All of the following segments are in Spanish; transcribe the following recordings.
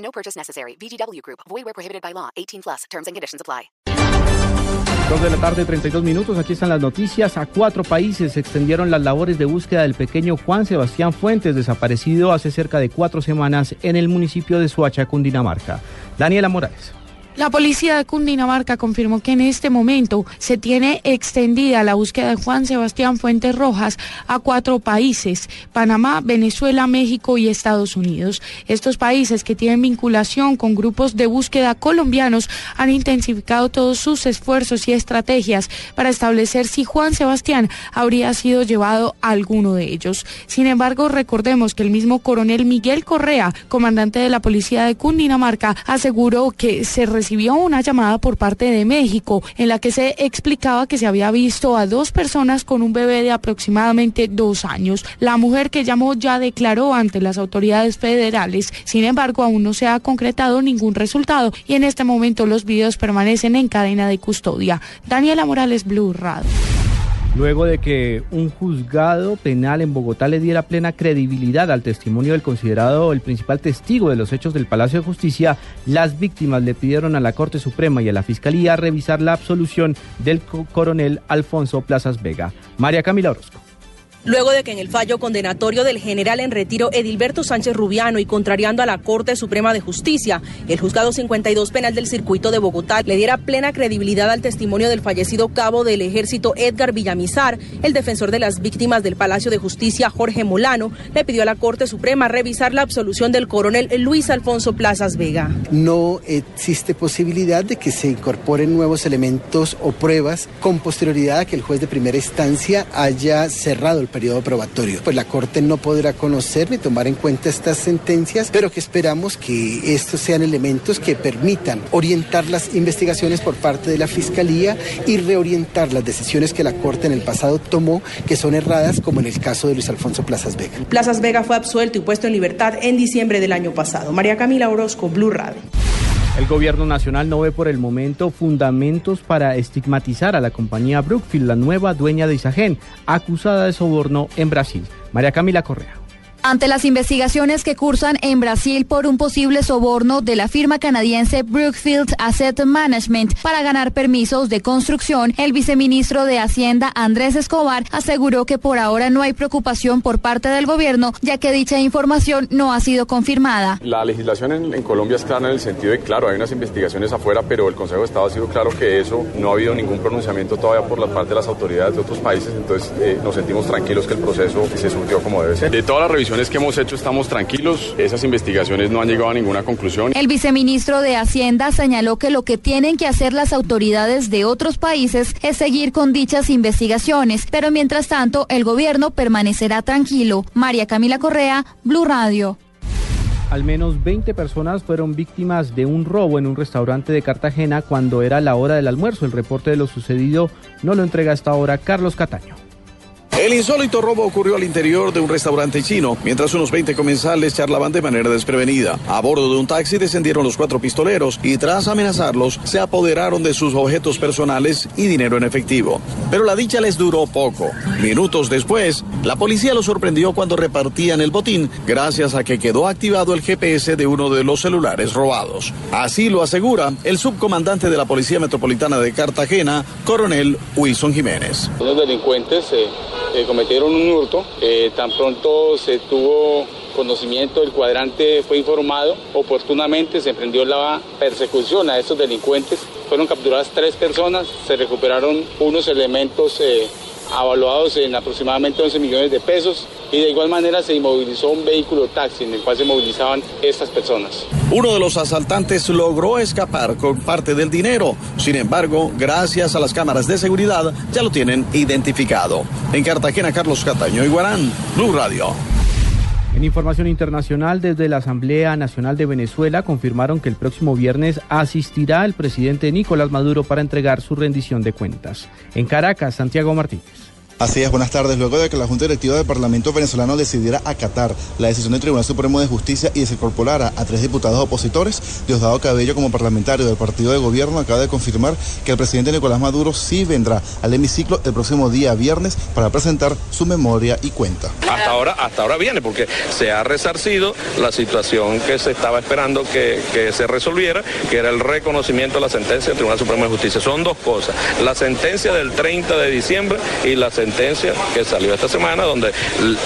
No purchase necessary. VGW Group. Void where prohibited by law. 18 plus. Terms and conditions apply. Dos de la tarde, 32 minutos. Aquí están las noticias. A cuatro países se extendieron las labores de búsqueda del pequeño Juan Sebastián Fuentes, desaparecido hace cerca de cuatro semanas en el municipio de Suacha, Cundinamarca. Daniela Morales. La policía de Cundinamarca confirmó que en este momento se tiene extendida la búsqueda de Juan Sebastián Fuentes Rojas a cuatro países, Panamá, Venezuela, México y Estados Unidos. Estos países que tienen vinculación con grupos de búsqueda colombianos han intensificado todos sus esfuerzos y estrategias para establecer si Juan Sebastián habría sido llevado a alguno de ellos. Sin embargo, recordemos que el mismo coronel Miguel Correa, comandante de la policía de Cundinamarca, aseguró que se recibió una llamada por parte de México en la que se explicaba que se había visto a dos personas con un bebé de aproximadamente dos años. La mujer que llamó ya declaró ante las autoridades federales. Sin embargo, aún no se ha concretado ningún resultado y en este momento los videos permanecen en cadena de custodia. Daniela Morales, Blue Radio. Luego de que un juzgado penal en Bogotá le diera plena credibilidad al testimonio del considerado el principal testigo de los hechos del Palacio de Justicia, las víctimas le pidieron a la Corte Suprema y a la Fiscalía revisar la absolución del coronel Alfonso Plazas Vega. María Camila Orozco. Luego de que en el fallo condenatorio del general en retiro Edilberto Sánchez Rubiano y contrariando a la Corte Suprema de Justicia, el juzgado 52 penal del circuito de Bogotá le diera plena credibilidad al testimonio del fallecido cabo del ejército Edgar Villamizar, el defensor de las víctimas del Palacio de Justicia Jorge Molano, le pidió a la Corte Suprema revisar la absolución del coronel Luis Alfonso Plazas Vega. No existe posibilidad de que se incorporen nuevos elementos o pruebas con posterioridad a que el juez de primera instancia haya cerrado el periodo probatorio. Pues la Corte no podrá conocer ni tomar en cuenta estas sentencias, pero que esperamos que estos sean elementos que permitan orientar las investigaciones por parte de la Fiscalía y reorientar las decisiones que la Corte en el pasado tomó, que son erradas, como en el caso de Luis Alfonso Plazas Vega. Plazas Vega fue absuelto y puesto en libertad en diciembre del año pasado. María Camila Orozco, Blue Radio. El gobierno nacional no ve por el momento fundamentos para estigmatizar a la compañía Brookfield, la nueva dueña de Isagen, acusada de soborno en Brasil. María Camila Correa. Ante las investigaciones que cursan en Brasil por un posible soborno de la firma canadiense Brookfield Asset Management para ganar permisos de construcción, el viceministro de Hacienda Andrés Escobar aseguró que por ahora no hay preocupación por parte del gobierno, ya que dicha información no ha sido confirmada. La legislación en, en Colombia es clara en el sentido de, claro, hay unas investigaciones afuera, pero el Consejo de Estado ha sido claro que eso no ha habido ningún pronunciamiento todavía por la parte de las autoridades de otros países, entonces eh, nos sentimos tranquilos que el proceso se surgió como debe ser. De toda la revisión que hemos hecho estamos tranquilos. Esas investigaciones no han llegado a ninguna conclusión. El viceministro de Hacienda señaló que lo que tienen que hacer las autoridades de otros países es seguir con dichas investigaciones, pero mientras tanto el gobierno permanecerá tranquilo. María Camila Correa, Blue Radio. Al menos 20 personas fueron víctimas de un robo en un restaurante de Cartagena cuando era la hora del almuerzo. El reporte de lo sucedido no lo entrega hasta ahora Carlos Cataño. El insólito robo ocurrió al interior de un restaurante chino, mientras unos 20 comensales charlaban de manera desprevenida. A bordo de un taxi descendieron los cuatro pistoleros y tras amenazarlos se apoderaron de sus objetos personales y dinero en efectivo. Pero la dicha les duró poco. Minutos después, la policía los sorprendió cuando repartían el botín gracias a que quedó activado el GPS de uno de los celulares robados. Así lo asegura el subcomandante de la Policía Metropolitana de Cartagena, coronel Wilson Jiménez. Los delincuentes eh, eh, cometieron un hurto. Eh, tan pronto se tuvo conocimiento, el cuadrante fue informado, oportunamente se emprendió la persecución a estos delincuentes. Fueron capturadas tres personas, se recuperaron unos elementos eh, avaluados en aproximadamente 11 millones de pesos y de igual manera se inmovilizó un vehículo taxi en el cual se movilizaban estas personas. Uno de los asaltantes logró escapar con parte del dinero. Sin embargo, gracias a las cámaras de seguridad, ya lo tienen identificado. En Cartagena, Carlos Cataño, Iguarán, Blue Radio. En información internacional, desde la Asamblea Nacional de Venezuela confirmaron que el próximo viernes asistirá el presidente Nicolás Maduro para entregar su rendición de cuentas. En Caracas, Santiago Martínez. Así es, buenas tardes. Luego de que la Junta Directiva del Parlamento venezolano decidiera acatar la decisión del Tribunal Supremo de Justicia y desincorporara a tres diputados opositores, Diosdado Cabello, como parlamentario del partido de gobierno, acaba de confirmar que el presidente Nicolás Maduro sí vendrá al hemiciclo el próximo día viernes para presentar su memoria y cuenta. Hasta ahora, hasta ahora viene, porque se ha resarcido la situación que se estaba esperando que, se resolviera, que era el reconocimiento de la sentencia del Tribunal Supremo de Justicia. Son dos cosas, la sentencia del 30 de diciembre y la sentencia sentencia que salió esta semana donde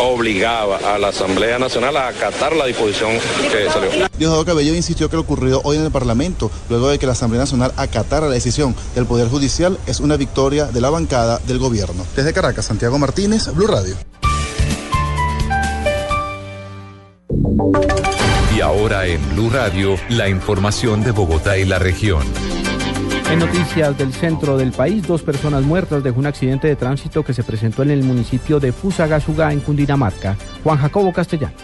obligaba a la Asamblea Nacional a acatar la disposición que salió. Diosdado Cabello insistió que lo ocurrido hoy en el Parlamento, luego de que la Asamblea Nacional acatara la decisión del Poder Judicial, es una victoria de la bancada del gobierno. Desde Caracas, Santiago Martínez, Blue Radio. Y ahora en Blue Radio, la información de Bogotá y la región. En noticias del centro del país, dos personas muertas dejó un accidente de tránsito que se presentó en el municipio de Fusagasugá, en Cundinamarca. Juan Jacobo Castellanos.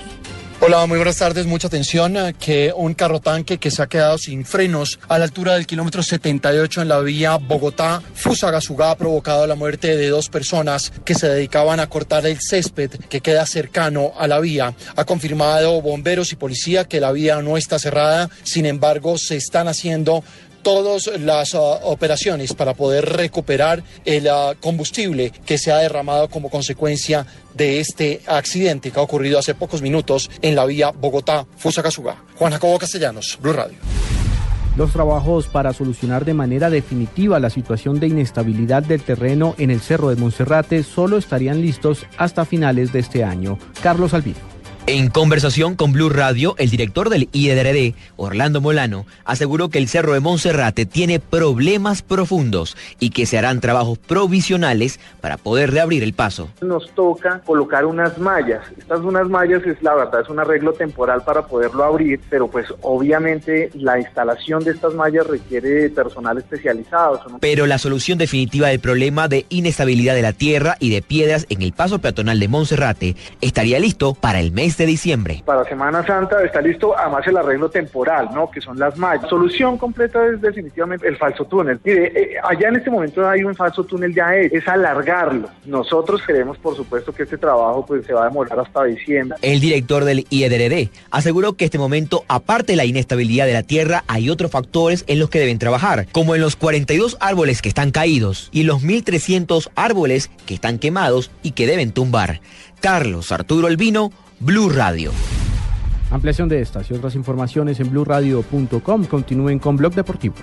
Hola, muy buenas tardes. Mucha atención que un carro tanque que se ha quedado sin frenos a la altura del kilómetro 78 en la vía Bogotá-Fusagasugá ha provocado la muerte de dos personas que se dedicaban a cortar el césped que queda cercano a la vía. Ha confirmado bomberos y policía que la vía no está cerrada, sin embargo se están haciendo todas las uh, operaciones para poder recuperar el uh, combustible que se ha derramado como consecuencia de este accidente que ha ocurrido hace pocos minutos en la vía Bogotá-Fusagasugá. Juan Jacobo Castellanos, Blue Radio. Los trabajos para solucionar de manera definitiva la situación de inestabilidad del terreno en el Cerro de Monserrate solo estarían listos hasta finales de este año. Carlos Albino. En conversación con Blue Radio, el director del IEDRD, Orlando Molano, aseguró que el Cerro de Monserrate tiene problemas profundos y que se harán trabajos provisionales para poder reabrir el paso. Nos toca colocar unas mallas. Estas unas mallas es la verdad, es un arreglo temporal para poderlo abrir, pero pues obviamente la instalación de estas mallas requiere personal especializado. Pero la solución definitiva del problema de inestabilidad de la tierra y de piedras en el paso peatonal de Monserrate estaría listo para el mes de diciembre. Para Semana Santa está listo además el arreglo temporal, ¿no? Que son las mallas. Solución completa es definitivamente el falso túnel. Mire, eh, allá en este momento hay un falso túnel ya hecho, es alargarlo. Nosotros creemos, por supuesto, que este trabajo pues se va a demorar hasta diciembre. El director del IEDRD aseguró que este momento, aparte de la inestabilidad de la tierra, hay otros factores en los que deben trabajar, como en los 42 árboles que están caídos y los 1.300 árboles que están quemados y que deben tumbar. Carlos Arturo Albino, Blue Radio. Ampliación de estas y otras informaciones en blueradio.com. Continúen con Blog Deportivo.